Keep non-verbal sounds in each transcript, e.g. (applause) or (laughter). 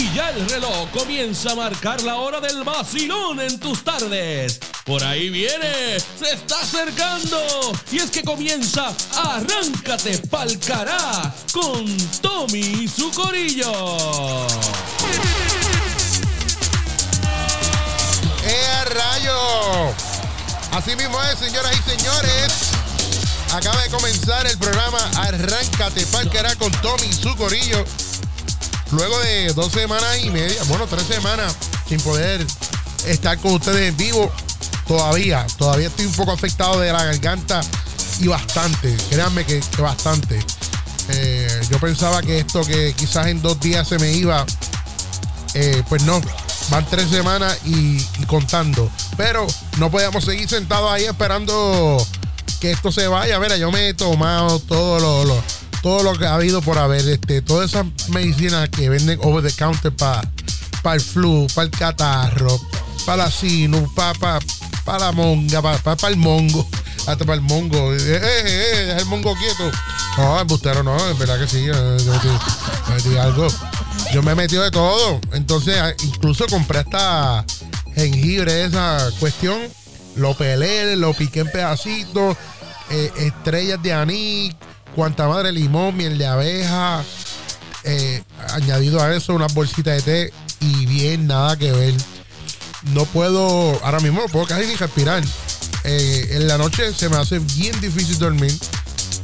Y ya el reloj comienza a marcar la hora del vacilón en tus tardes. Por ahí viene, se está acercando. Y es que comienza Arráncate pa'l cará con Tommy y su corillo. ¡Eh, rayo! Así mismo es, señoras y señores. Acaba de comenzar el programa Arráncate pa'l cará con Tommy y su corillo. Luego de dos semanas y media, bueno, tres semanas sin poder estar con ustedes en vivo, todavía, todavía estoy un poco afectado de la garganta y bastante, créanme que, bastante. Eh, yo pensaba que esto que quizás en dos días se me iba, eh, pues no, van tres semanas y, y contando. Pero no podíamos seguir sentados ahí esperando que esto se vaya. Mira, yo me he tomado todo lo, lo- todo lo que ha habido por haber, este, todas esas medicinas que venden over the counter para el flu, para el catarro, para la sinus, para la monga, para el mongo, (laughs) hasta para el mongo. Eh, eh, eh, deja el mongo quieto. No, embustero no, es verdad que sí. Yo, yo metí, yo metí algo. Yo me he metido de todo. Entonces, ah, incluso compré esta jengibre, esa cuestión. Lo pelé, lo piqué en pedacitos, eh, estrellas de anís, cuanta madre limón, miel de abeja, eh, añadido a eso unas bolsitas de té y bien, nada que ver. No puedo, ahora mismo no puedo casi ni respirar. Eh, en la noche se me hace bien difícil dormir.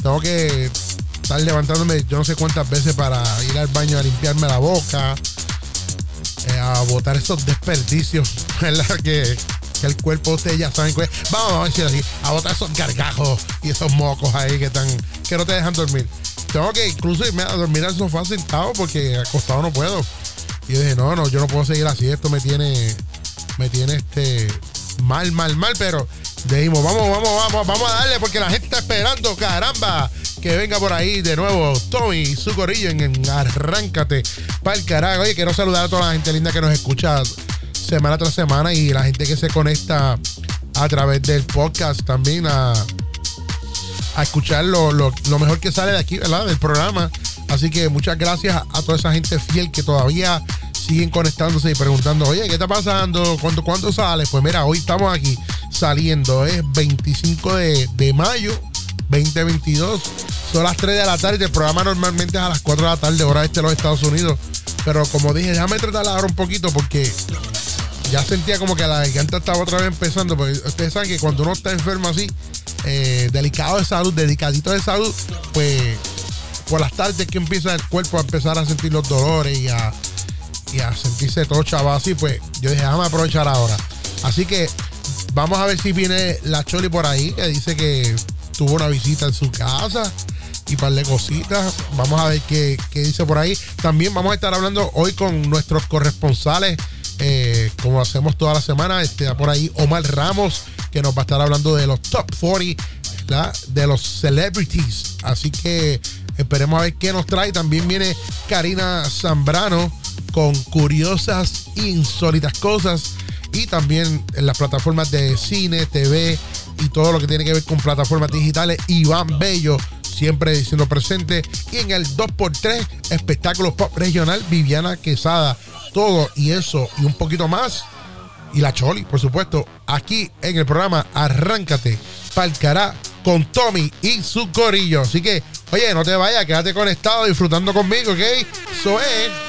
Tengo que estar levantándome yo no sé cuántas veces para ir al baño a limpiarme la boca, eh, a botar esos desperdicios, (laughs) ¿verdad? Que, que el cuerpo de ya saben que vamos, vamos a decir así, a botar esos gargajos y esos mocos ahí que están, que no te dejan dormir. Tengo que incluso irme a dormir al sofá sentado porque acostado no puedo. Y yo dije, no, no, yo no puedo seguir así, esto me tiene, me tiene este mal, mal, mal, pero dijimos, vamos, vamos, vamos, vamos a darle porque la gente está esperando, caramba, que venga por ahí de nuevo Tommy su corillo en, en Arráncate para el carajo. Oye, quiero saludar a toda la gente linda que nos escucha semana tras semana y la gente que se conecta a través del podcast también a, a escuchar lo, lo- mejor que sale de aquí, ¿verdad? Del programa. Así que muchas gracias a toda esa gente fiel que todavía siguen conectándose y preguntando, oye, ¿qué está pasando? ¿Cuándo, cuándo sale? Pues mira, hoy estamos aquí saliendo, es 25 de, de mayo 2022. Son las 3 de la tarde. El programa normalmente es a las 4 de la tarde, hora este de los Estados Unidos. Pero como dije, déjame tratar de hablar un poquito porque ya sentía como que la garganta estaba otra vez empezando. Porque ustedes saben que cuando uno está enfermo así, eh, delicado de salud, dedicadito de salud, pues por las tardes que empieza el cuerpo a empezar a sentir los dolores y a, y a sentirse todo chaval así, pues yo dije, déjame aprovechar ahora. Así que vamos a ver si viene la Choli por ahí, que dice que tuvo una visita en su casa y par de cositas. Vamos a ver qué, qué dice por ahí. También vamos a estar hablando hoy con nuestros corresponsales, eh, como hacemos toda la semana. Este, por ahí Omar Ramos, que nos va a estar hablando de los top 40, ¿verdad? de los celebrities. Así que esperemos a ver qué nos trae. También viene Karina Zambrano con curiosas, insólitas cosas. Y también en las plataformas de cine, TV y todo lo que tiene que ver con plataformas digitales. Iván Bello, siempre diciendo presente. Y en el 2x3, espectáculos pop regional, Viviana Quesada. Todo y eso y un poquito más. Y la Choli, por supuesto, aquí en el programa Arráncate pa'l cará con Tommy y su corillo. Así que, oye, no te vayas, quédate conectado disfrutando conmigo, ¿ok? Eso es.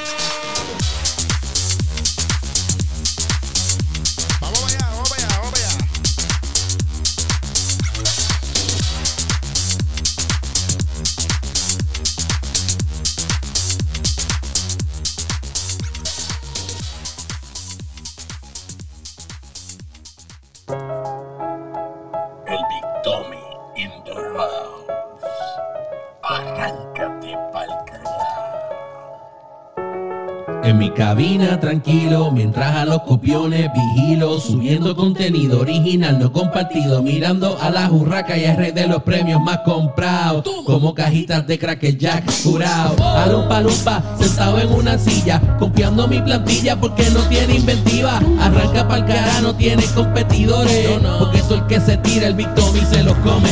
Cabina tranquilo, mientras a los copiones vigilo, subiendo contenido original no compartido, mirando a la jurraca y al rey de los premios más comprados, como cajitas de cracker jack curado. A lumpa lumpa, sentado en una silla, confiando mi plantilla porque no tiene inventiva. Arranca pa'l cara, no tiene competidores, porque soy el que se tira el victim y se los come.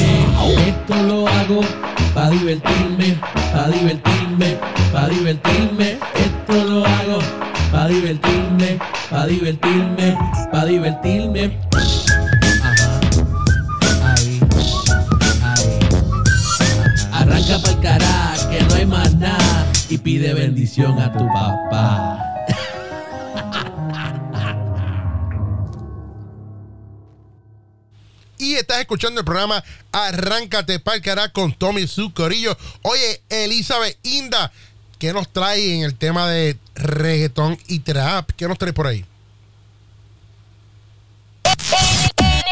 Esto lo hago pa' divertirme, pa' divertirme, pa' divertirme. Divertirme, pa' divertirme, pa' divertirme. Ajá. Ahí, ahí. Arranca pa'l cara, que no hay más nada. Y pide bendición a tu papá. Y estás escuchando el programa Arráncate Parcará con Tommy Zucorillo. Oye, Elizabeth Inda, ¿qué nos trae en el tema de reggaetón y trap? ¿Qué nos trae por ahí?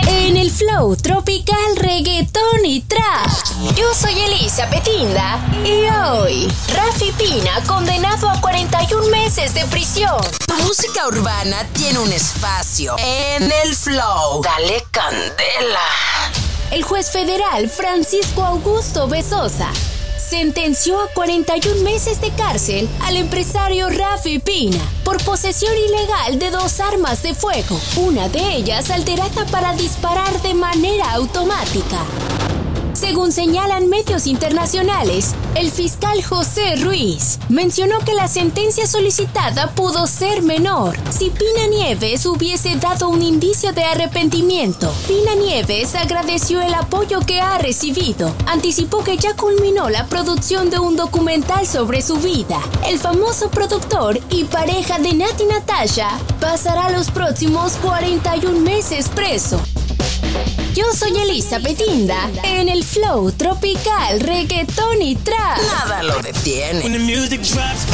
En el flow tropical reggaetón y trap. Yo soy Elisa Petinda y hoy Rafi Pina condenado a 41 meses de prisión. Tu música urbana tiene un espacio en el flow. Dale candela. El juez federal Francisco Augusto Besosa sentenció a 41 meses de cárcel al empresario Rafi Pina por posesión ilegal de dos armas de fuego, una de ellas alterada para disparar de manera automática. Según señalan medios internacionales, el fiscal José Ruiz mencionó que la sentencia solicitada pudo ser menor si Pina Nieves hubiese dado un indicio de arrepentimiento. Pina Nieves agradeció el apoyo que ha recibido. Anticipó que ya culminó la producción de un documental sobre su vida. El famoso productor y pareja de Nati Natasha pasará los próximos 41 meses preso. Yo soy Elisa Petinda en el flow tropical, reggaetón y trap. Nada lo detiene.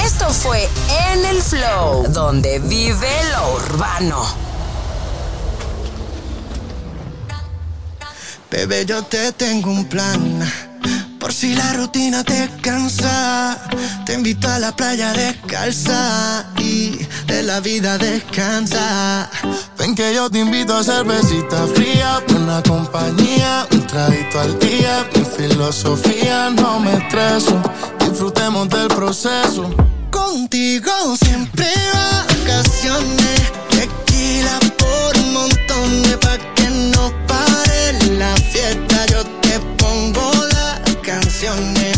Esto fue En el Flow, donde vive lo urbano. Bebé, yo te tengo un plan. Por si la rutina te cansa, te invito a la playa descalza y de la vida descansa. Ven que yo te invito a cervecita fría, buena compañía, un traguito al día. Mi filosofía no me estreso, disfrutemos del proceso. Contigo siempre vacaciones, tequila por un montón de pa' que no pare la fiesta. Yo te pongo las canciones.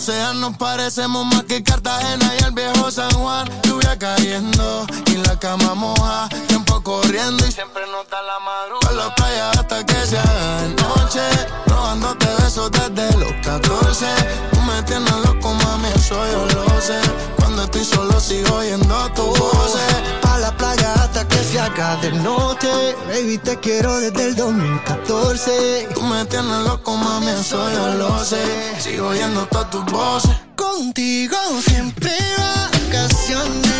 Sean, nos parecemos más que Cartagena y el viejo San Juan. Lluvia cayendo y la cama moja. Tiempo corriendo y siempre nota la madrugada. A la playa hasta que se haga noche. Robándote besos desde los 14. Tú me tienes loco, mami, eso yo lo sé. Cuando estoy solo sigo oyendo tu voz. Pa' la playa hasta que se haga de noche. Baby, te quiero desde el 2014. Tú me tienes loco, mami, eso yo lo sé. Sigo oyendo todas tus voces. Contigo siempre vacaciones.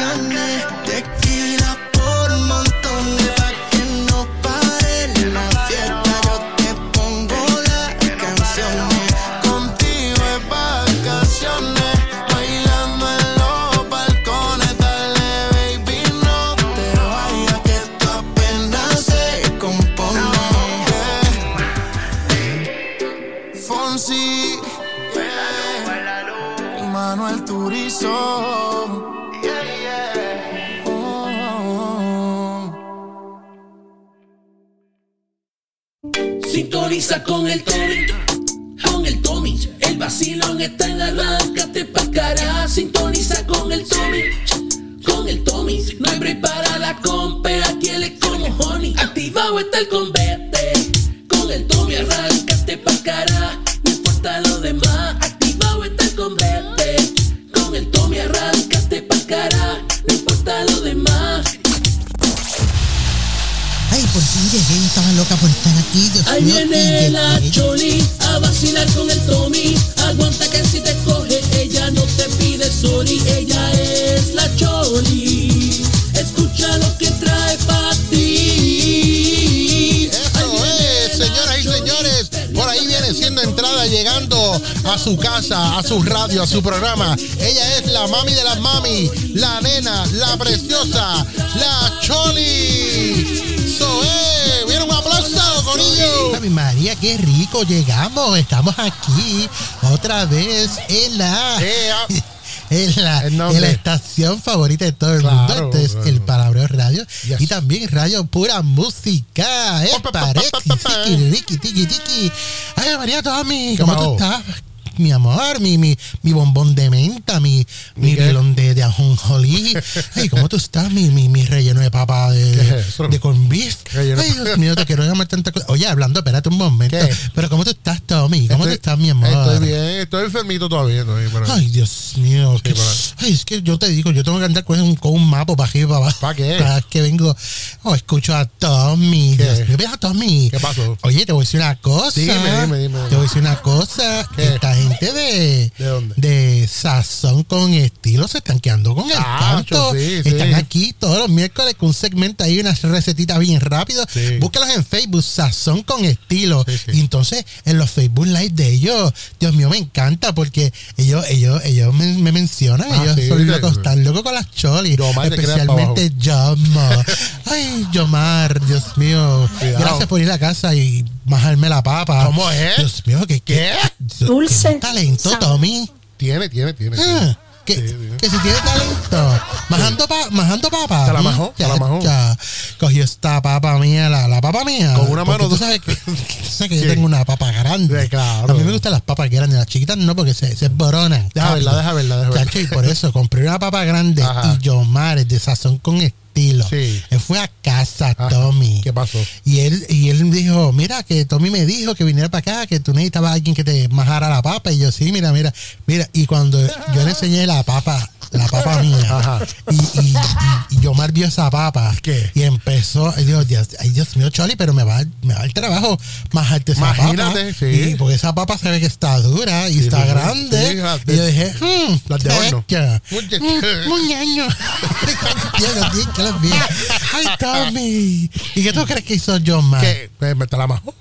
Fin llegué, estaba loca por estar aquí. Dios Ahí mío, y viene la. Choli a vacilar con el Tommy. Aguanta que si te coge, ella no te pide sorry. Ella es la Choli. Escucha lo que trae para ti. Eso es, señoras y señores. Por ahí viene siendo entrada, llegando a su casa, a su radio, a su programa. Ella es la mami de las mami, la nena, la preciosa, la Choli. So, eh, viene un aplauso, Corillo. Ave María, qué rico, llegamos, estamos aquí otra vez en la, Eh, ah, (laughs) en la, ¿En la estación favorita de todo el Claro, mundo. Este es claro. el Palabreo Radio Yes. y también Radio Pura Música. Pa, pa. Ricky, tiki, tiki. Ay, María Tommy, ¿Qué ¿cómo tú estás? Mi amor, mi, mi, mi bombón de menta, mi, mi ajonjolí. Ay, (laughs) ¿cómo tú estás? Mi, mi, mi relleno de papa de, de con beef. Relleno- Ay, Dios mío, te quiero llamar tanta cosa. Oye, hablando, espérate un momento. ¿Qué? Pero ¿cómo tú estás, Tommy? ¿Cómo tú estoy- estás, mi amor? Estoy bien, estoy enfermito todavía. pero- Ay, Dios mío. que- pero- ay, es que yo te digo, yo tengo que andar con un, con un mapa para arriba y para abajo. ¿Pa' qué? Cada que vengo, oh, escucho a Tommy. ¿Qué? Dios mío, ve a Tommy. ¿Qué pasó? Oye, te voy a decir una cosa. Dime, dime, dime. Te voy a decir una cosa. ¿Qué? Esta gente de, ¿De dónde? de Sazón con estilo se están quedando con el Ah, canto. sí, sí. están aquí todos los miércoles con un segmento ahí, unas recetitas bien rápido. Sí. Búscalos en Facebook, Sazón con estilo. Sí, sí. Y entonces en los Facebook Live de ellos, Dios mío, me encanta porque ellos, ellos, ellos me, me mencionan, Ah, ellos sí, son sí, locos, sí. están locos con las cholis. Especialmente Yomar. Ay, Yomar, Dios mío. Cuidado. Gracias por ir a casa y bajarme la papa. ¿Cómo es? Dios mío, que ¿Qué? Dulce. talento, Tommy. Tiene, tiene, tiene. Ah, tiene. Que, Sí, que si tiene talento. Majando, pa, majando papa. Te la Mm, majó, te la majó. ya. Cogió esta papa mía, la, la papa mía. Con una mano, Tú sabes que, (laughs) tú sabes que yo tengo una papa grande. Sí, claro. A mí me gustan las papas grandes. Las chiquitas no, porque se, se boronan. Deja verla, deja verla, deja verla. Y por eso compré una papa grande Ajá. y Yomar, de sazón con estilo. Sí. Él fue a casa, Ajá. Tommy. ¿Qué pasó? Y él, y él dijo, mira, que Tommy me dijo que viniera para acá, que tú necesitabas a alguien que te majara la papa. Y yo, sí, mira, mira, mira. Y cuando yo le enseñé la papa, la papa mía, Ajá. y, y, y, y Yomar vio esa papa, ¿Qué? y empezó, y dijo, Dios, ay, Dios mío, Choli, pero me va, me va el trabajo majarte esa Imagínate, papa. sí. Y porque esa papa se ve que está dura y Sí, está sí, sí. grande. Las de- y yo dije, hmm, las de horno. Mm, Muñeño. (laughs) Que. Ay, Tommy. ¿Y qué tú crees que hizo Yomar? ¿Qué? ¿Me, me la majó?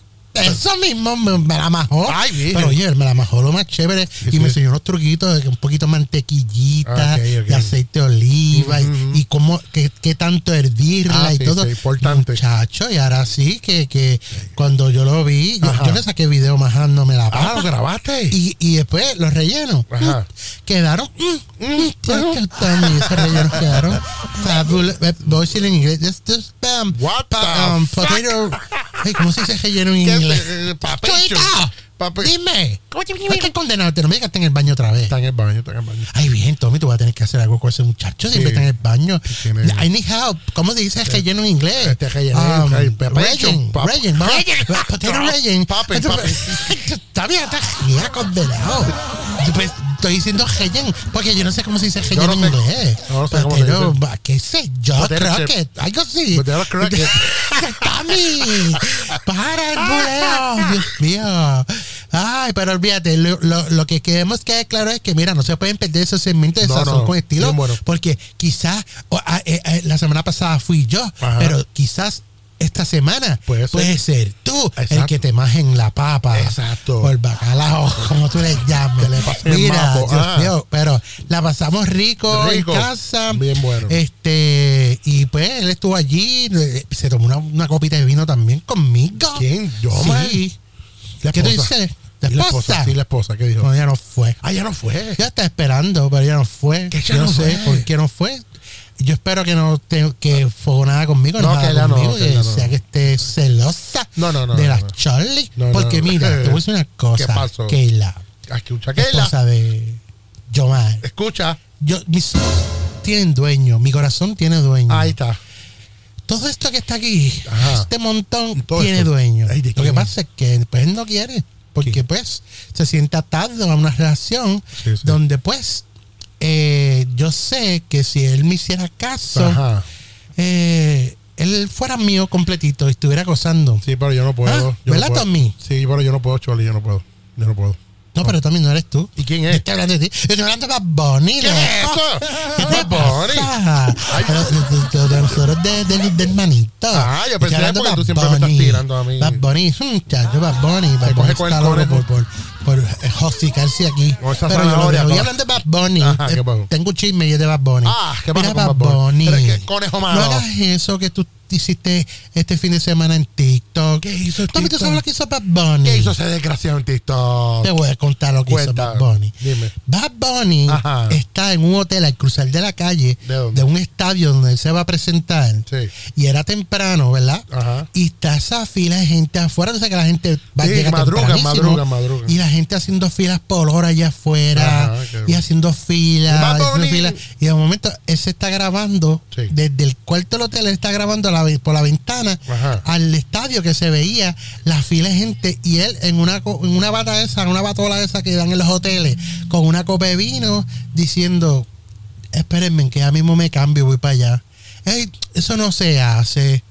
Eso mismo me, me la majó. Ay. Pero oye, me la majó lo más chévere y sí. me enseñó unos truquitos de que un poquito de mantequillita, de aceite de oliva y- y, cómo, qué, qué tanto hervirla Ah, y sí, todo. importante. Muchacho, y ahora sí que, que cuando yo lo vi, yo, yo le saqué video majándome la Ah, papa. ¿lo grabaste? Y, y después los rellenos Ajá. mm, quedaron. mm, mm, chacho, Tommy, esos rellenos quedaron (laughs) fabulous. Eh, Voy a decirlo en inglés. This, this, um, pa- um, potato. Ay, ¿Cómo se dice relleno en ¿Qué inglés? Eh, Pape- Dime. Hay que condenarte. No me digas que está en el baño otra vez. Está en el baño, está en el baño. Ay, bien, Tommy, tú vas a tener que hacer algo con ese muchacho. Siempre Sí. está en el baño. Tiene- I need help. ¿Cómo se dice relleno en inglés? Este relleno, Um, vamos. Regen. Potato papi, papi. (laughs) Está bien, está bien condenado. Pues, estoy diciendo regen porque yo no sé cómo se dice regen no en inglés. yo no sé cómo se dice. ¿Qué sé yo? Croquet. Algo así. Potato croquet. (laughs) Tommy, para el (laughs) buleo, Dios mío. Ay, pero olvídate, lo, lo- lo que queremos que claro es que, mira, no se pueden perder esos segmentos de No, sazón no, con estilo, bueno. porque quizás ah, eh, eh, la semana pasada fui yo, Ajá. pero quizás esta semana Puede puede ser. tú el que te majen la papa. Exacto. O el bacalao, (laughs) como tú le llames. Le Mira. Dios Ah. mío, pero la pasamos rico, Rico. en casa. Bien bueno. Este, y pues él estuvo allí, eh, se tomó una, una copita de vino también conmigo. ¿Quién? ¿Yo, Sí. man? La ¿Qué tú esposa. dices? ¿La Sí, la esposa? sí, la esposa, ¿qué dijo? No, ella no fue. Ah, ya no fue. Ya está esperando, pero ella no fue. Que ella Yo no no sé fue. por qué no fue. Yo espero que no te, que fue nada conmigo, No, no, que nada ella no, conmigo, que que ella no. sea que esté celosa No, no, no, de no, la no. Charlie. No, no, Porque no. mira, te voy a decir una (laughs) cosa. ¿Qué pasó? Keila, Escucha, la Keila. esposa de Yomar. escucha. Yo, mis tienen dueño, mi corazón tiene dueño. Ahí está. Todo esto que está aquí, Ajá. este montón, Todo tiene esto. dueño. Ay, ¿de Lo que pasa es que pues, él no quiere, porque pues se siente atado a una relación Sí, sí. donde pues eh, yo sé que si él me hiciera caso, eh, él fuera mío completito y estuviera gozando. Sí, pero yo no puedo. Ah, yo no ¿verdad, puedo. Tommy? Sí, pero yo no puedo, Choli, yo no puedo. Yo no puedo. No, pero también no eres tú. ¿Y quién es? Yo estoy hablando de ti. Yo estoy hablando de Bad Bunny. ¿Qué es eso? ¿Qué te Bad Bunny. de- de- de nosotros de, de, de hermanito. Ah, yo pensé porque tú siempre me estás tirando a mí. Bad Bunny, chacho, Bad Bunny. Bad Bunny está loco por, por, por eh, hocicarse aquí. Pero yo lo zanahoria, dejo. con- Y hablando de Bad Bunny, Ajá, ¿qué eh, tengo un chisme y es de Bad Bunny. Ah, ¿qué pasa Mira con Bad Bunny? Conejo malo. No hagas eso que tú hiciste este fin de semana en TikTok. ¿Qué hizo ¿tú TikTok? sabes lo que hizo Bad Bunny? ¿Qué hizo ese desgraciado en TikTok? Te voy a contar lo que Cuenta. hizo Bad Bunny. Dime. Bad Bunny Ajá. está en un hotel al cruzar de la calle ¿De un estadio donde él se va a presentar. Sí. Y era temprano, ¿verdad? Ajá. Y está esa fila de gente afuera. No sé que la gente va a Sí, llegar madrugan, tempranísimo. madrugan, madrugan. Y la gente haciendo filas por hora allá afuera. Ajá, y haciendo filas. Bunny. filas. Y de momento él se está grabando Sí. desde el cuarto del hotel. Él está grabando a la por la ventana Ajá. al estadio que se veía la fila de gente y él en una en una bata esa, una batola esa que dan en los hoteles con una copa de vino diciendo espérenme que ya mismo me cambio voy para allá Ey, eso no se hace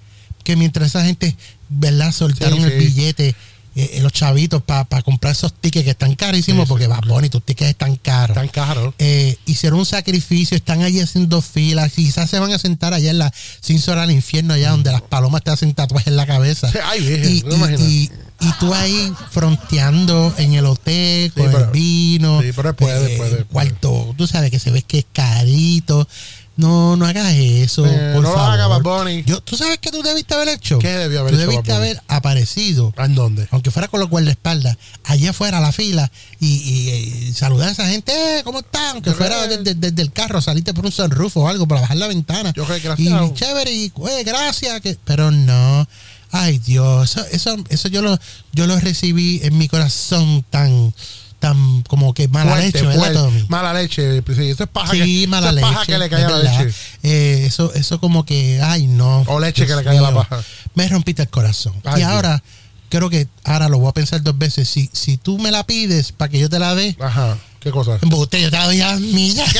que mientras esa gente verdad soltaron Sí, el billete eh, eh, los chavitos para comprar esos tickets que están carísimos Sí, sí, porque va claro. y tus tickets están caros Tan caro. eh, hicieron un sacrificio, están allí haciendo filas, quizás se van a sentar allá en la sin sola al infierno, allá donde las palomas te hacen tatuajes en la cabeza. Ay, y, y- y- y tú ahí fronteando en el hotel con pero- el vino, sí, pero puede, puede, puede. cuarto, tú sabes que se ve que es carito. No, no hagas eso, Eh, por no lo favor. haga, Bad Bunny. Yo, ¿Tú sabes qué tú debiste haber hecho? ¿Qué debió haber tú hecho debiste Bad Bunny? haber aparecido ¿En dónde? aunque fuera con los guardaespaldas, allá afuera a la fila y, y- y saludar a esa gente, eh, ¿cómo están? Aunque fuera desde, desde el carro, saliste por un sunroof o algo para bajar la ventana. Yo creo que y chévere, y "Oye, gracias, que, pero no. Ay Dios, eso, eso, eso yo lo, yo lo recibí en mi corazón tan, tan como que mala Fuerte, leche, ¿verdad. Tommy? Mala leche. Sí, eso es paja Sí, que, mala eso es leche. paja que le cae a la leche. Eh, eso, eso como que, ay, no. O leche que le cae a la paja. Me rompiste el corazón. Ay, y Dios. ahora, creo que ahora lo voy a pensar dos veces. Si, si tú me la pides para que yo te la dé, Ajá. ¿Qué cosa? embuste, yo te la doy a mí. ¿Qué,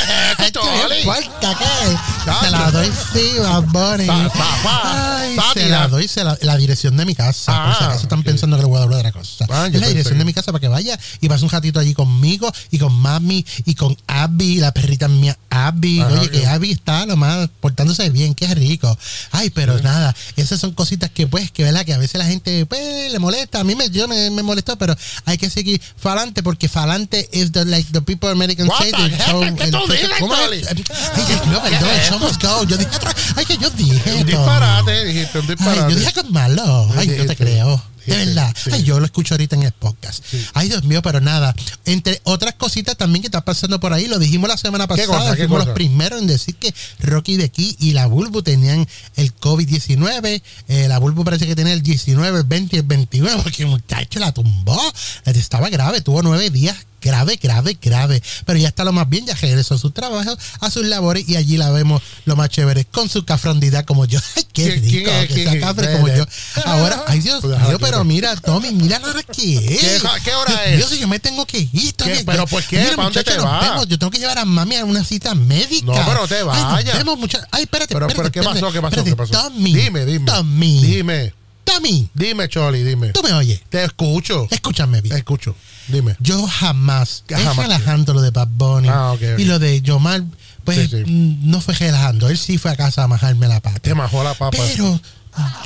me (laughs) importa qué? Se la doy, sí, Bad Bunny. Ay, se la doy, se la, la dirección de mi casa. por si Ah, acaso están ok. pensando que le voy a dar otra cosa. Ah, es la dirección que- de mi casa para que vaya y pase un ratito allí conmigo y con mami y con Abby, la perrita mía Abby. Ajá, Oye, que ok. Abby está nomás portándose bien, qué rico. Ay, pero nada, esas son cositas que pues, que verdad, que a veces la gente pues, le molesta. A mí me, yo me, me molestó, pero hay que seguir falante porque falante es the, like the people American What say the show. ¿Qué el- tú dices, ¿cómo es? Ay, que- no, perdón, el show must go. Yo dije ay, que yo dije. Un disparate, dijiste, un Ay, yo dije que es malo. Ay, yo te creo. De verdad. sí. Ay, yo lo escucho ahorita en el podcast. Ay, Dios mío, pero nada. Entre otras cositas también que está pasando por ahí, lo dijimos la semana ¿Qué pasada. cosa, Fuimos los primeros en decir que Rocky de aquí y la Bulbu tenían el COVID-19. Eh, la Bulbu parece que tenía el 19, el 20 y el 21, porque el muchacho la tumbó. Estaba grave, tuvo nueve días grave, grave, grave. Pero ya está lo más bien, ya regresó a su trabajo, a sus labores y allí la vemos lo más chévere, con su cafrondidad como yo. (laughs) Ay, qué ¿Quién- quién rico, es? que ¿Quién sea cafre como yo. Ahora, ay Dios (laughs) Pues mío, que pero mira, Tommy, mira la hora que es. ¿Qué- qué hora Dios es? si yo me tengo que ir. Tommy, ¿Pero por qué? Mira, ¿Para dónde muchacho, te nos vas? Yo tengo que llevar a mami a una cita médica. No, pero te Ay, vayas. vemos, muchacho. Ay, espérate, Pero, espérate, pero ¿qué pasó? ¿Qué pasó? espérate. ¿Qué pasó? Tommy, Dime, dime. Tommy, Dime. Tommy, Dime, Choli, dime. tú me oyes. Te escucho. Escúchame bien. Te escucho. Dime. Yo jamás, ¿Qué es jamás relajando lo de Bad Bunny Ah, ok, ok. y lo de Yomar, pues Sí, sí. mm, no fue relajando, él sí fue a casa a majarme la pata. Te majó la papa. Pero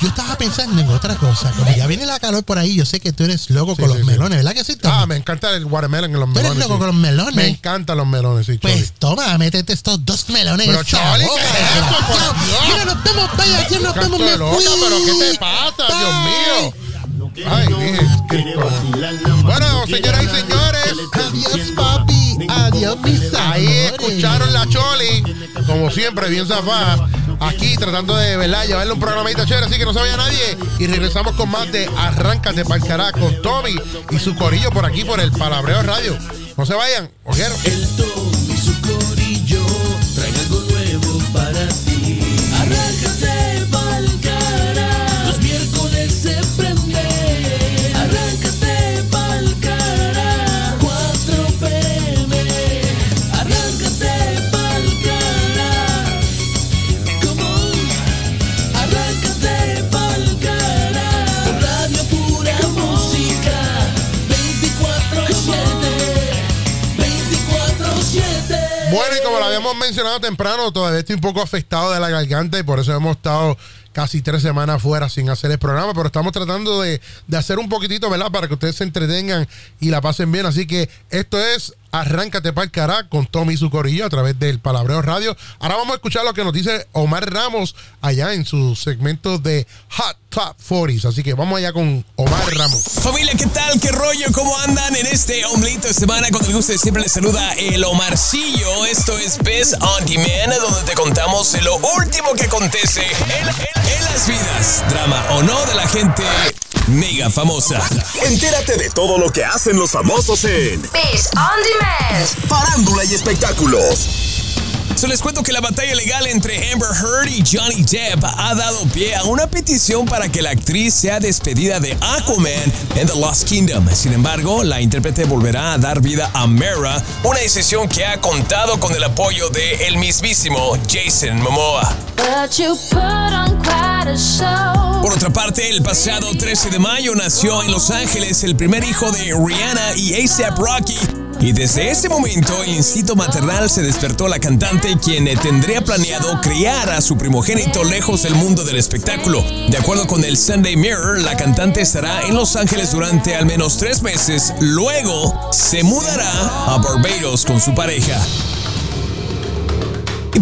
yo estaba pensando en otra cosa, como ya viene la calor por ahí, yo sé que tú eres loco Sí, con sí, los sí. melones, ¿verdad que sí? Tommy? Ah, me encanta el watermelon en los Tú eres melones. loco con los melones. Me encantan los melones, sí, Choli. Pues toma, métete estos dos melones Pero, Choli, boca, ¿qué es eso, por. Dios? Mira, nos vemos, vaya, ya nos vemos, me loca, fui. pero ¿qué te pasa? Bye. Dios mío. Ay, dije. Bueno, señoras y señores, Adiós, papi. Adiós, mis ahí escucharon la Choli, como siempre, bien zafada. Aquí tratando de ¿verdad? llevarle un programita chévere, así que no se vaya nadie. Y regresamos con más de Arráncate para carajo con Tommy y su corillo por aquí por el Palabreo Radio. No se vayan, ojeros. Mencionado temprano, todavía estoy un poco afectado de la garganta y por eso hemos estado casi tres semanas fuera sin hacer el programa, pero estamos tratando de, de hacer un poquitito, ¿verdad? Para que ustedes se entretengan y la pasen bien. Así que esto es Arráncate para el cará con Tommy y su corillo a través del Palabreo Radio. Ahora vamos a escuchar lo que nos dice Omar Ramos allá en su segmento de Hot Top 40s. Así que vamos allá con Omar Ramos. Familia, ¿qué tal? ¿Qué rollo? ¿Cómo andan en este omblito de semana? Con el gusto de siempre les saluda el Omarcillo. Esto es Best on Demand, donde te contamos lo último que acontece en, las vidas, drama o no, de la gente mega famosa. Entérate de todo lo que hacen los famosos en Biz on Demand. Farándula y Espectáculos. So les cuento que la batalla legal entre Amber Heard y Johnny Depp ha dado pie a una petición para que la actriz sea despedida de Aquaman en The Lost Kingdom. Sin embargo, la intérprete volverá a dar vida a Mera, una decisión que ha contado con el apoyo de el mismísimo Jason Momoa. Por otra parte, el pasado 13 de mayo nació en Los Ángeles el primer hijo de Rihanna y ASAP Rocky. Y desde ese momento, el instinto maternal se despertó la cantante, quien eh, tendría planeado criar a su primogénito lejos del mundo del espectáculo. De acuerdo con el Sunday Mirror, la cantante estará en Los Ángeles durante al menos tres meses. Luego, se mudará a Barbados con su pareja.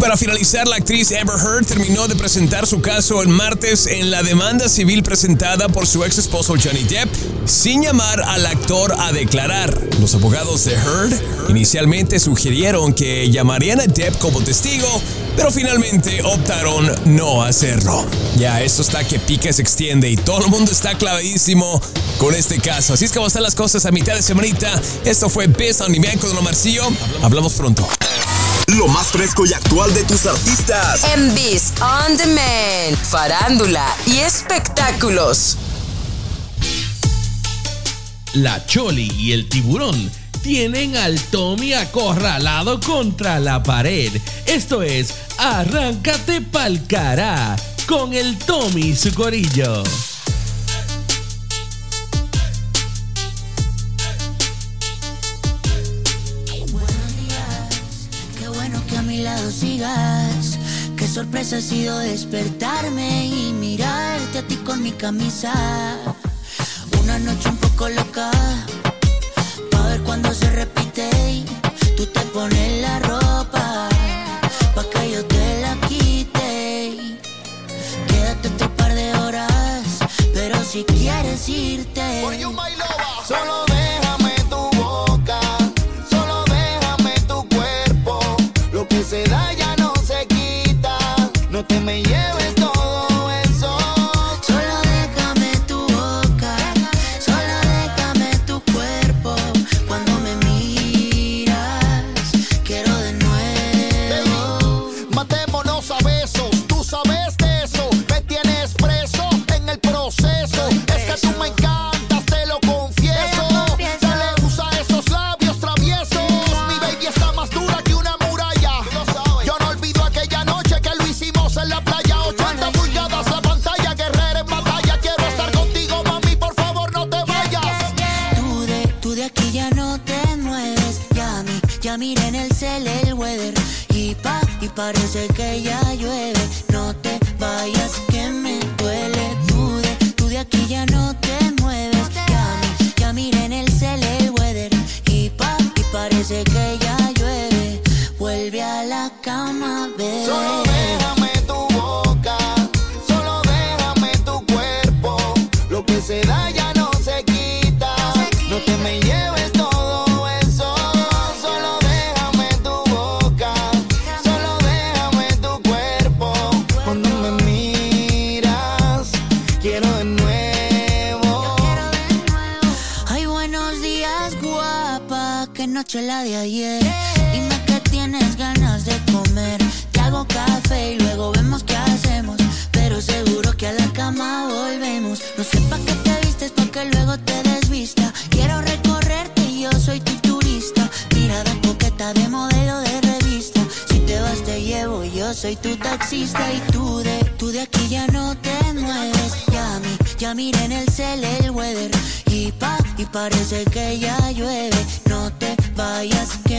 Para finalizar, la actriz Amber Heard terminó de presentar su caso el martes en la demanda civil presentada por su ex esposo Johnny Depp, sin llamar al actor a declarar. Los abogados de Heard inicialmente sugirieron que llamarían a Depp como testigo, pero finalmente optaron no hacerlo. Ya, esto está que pica se extiende y todo el mundo está clavadísimo con este caso. Así es como están las cosas a mitad de semanita. Esto fue Best on Demand con Marcillo. Hablamos pronto. Lo más fresco y actual de tus artistas. En Biz on Demand. Farándula y espectáculos. La Choli y el tiburón tienen al Tommy acorralado contra la pared. Esto es Arráncate pa'l cará con el Tommy y su corillo. Qué sorpresa ha sido despertarme y mirarte a ti con mi camisa. Una noche un poco loca, pa' ver cuando se repite. Tú te pones la ropa, pa' que yo te la quite. Quédate otro par de horas, pero si quieres irte. Y tú de, tú de aquí ya no te mueves. Ya mi, ya miré en el cel el weather. Y pa, y parece que ya llueve. No te vayas que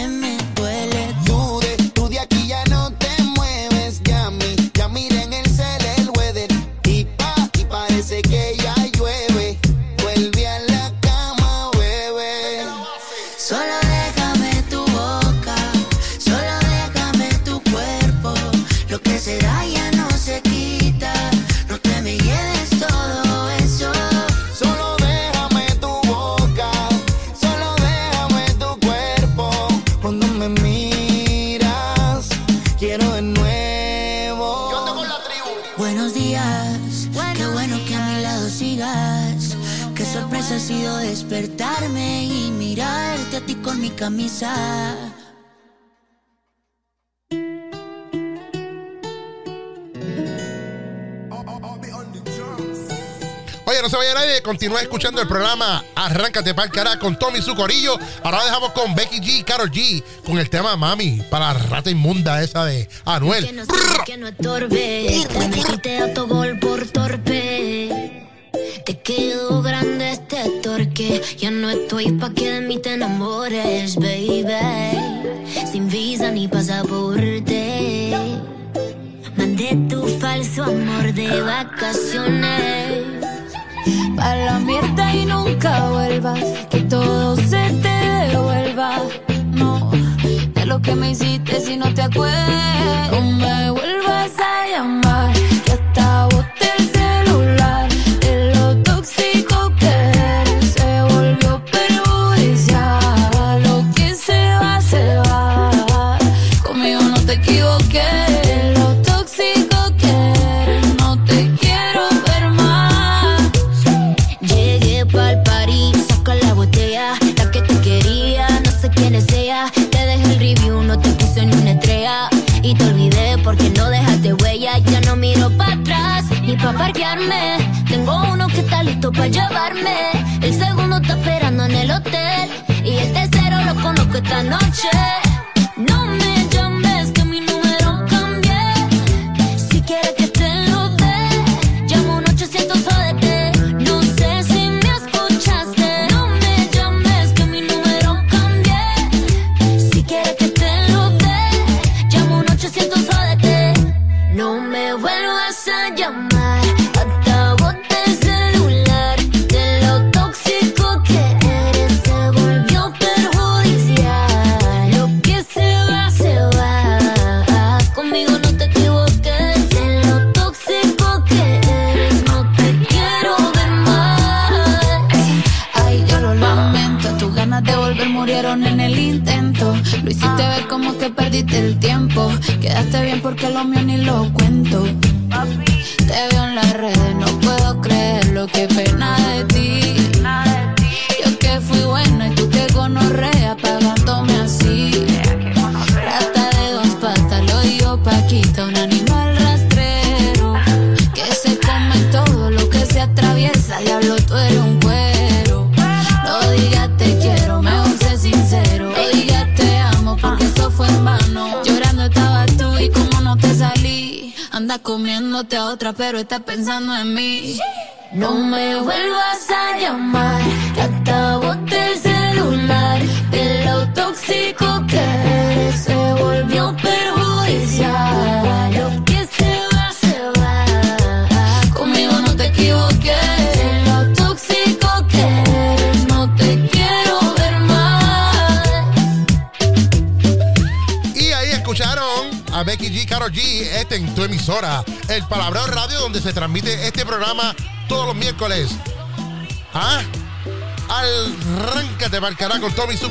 sido despertarme y mirarte a ti con mi camisa. Oye, no se vaya nadie, continúa escuchando el programa Arráncate pa'l cara con Tommy y su corillo. Ahora dejamos con Becky G y Carol G con el tema Mami para la rata inmunda esa de Anuel. Que no, que no estorbe. Te por torpe. Te quedó grande este torque. Ya no estoy pa' que de mí te enamores, baby. Sin visa ni pasaporte. Mandé tu falso amor de vacaciones. Pa' la mierda y nunca vuelvas. Que todo se te devuelva. No, de lo que me hiciste si no te acuerdas. No me vuelvas a llamar. Anda comiéndote a otra, pero estás pensando en mí. No me vuelvas a llamar, que boté el celular. G, este en tu emisora, el Palabreo Radio, donde se transmite este programa todos los miércoles. ¿Ah? Arráncate para con Tommy y su.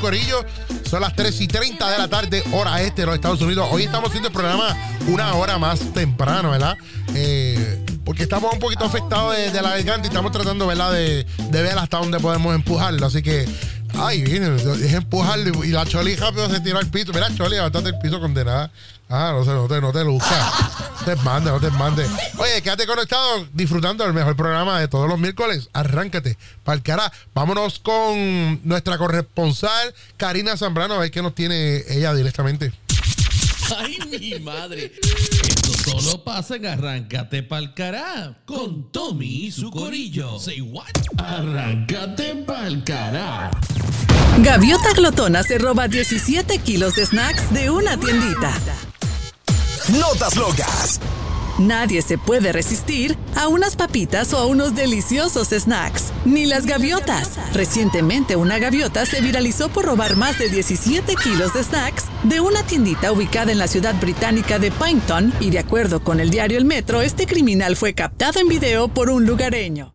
Son las 3 y 30 de la tarde, hora este de los Estados Unidos. Hoy estamos haciendo el programa una hora más temprano, ¿verdad? Eh, porque estamos un poquito afectados de, la garganta y estamos tratando, ¿verdad? De ver hasta dónde podemos empujarlo. Así que, ay, viene, es empujarlo. Y la Choli rápido se tiró al piso. Mira, Choli, levantate el piso condenada. Ah, no, sé, no te, no te luzcas. No te mande, no te mande. Oye, quédate conectado disfrutando del mejor programa de todos los miércoles. Arráncate. Cara. Vámonos con nuestra corresponsal, Karina Zambrano, a ver qué nos tiene ella directamente. Ay, mi madre. Solo pasa en Arráncate pa'l cará con Tommy y su corillo. Say what? Arráncate pa'l cará. Gaviota Glotona se roba 17 kilos de snacks de una tiendita. Notas locas. Nadie se puede resistir a unas papitas o a unos deliciosos snacks, ni las gaviotas. Recientemente una gaviota se viralizó por robar más de 17 kilos de snacks de una tiendita ubicada en la ciudad británica de Paignton y de acuerdo con el diario El Metro, este criminal fue captado en video por un lugareño.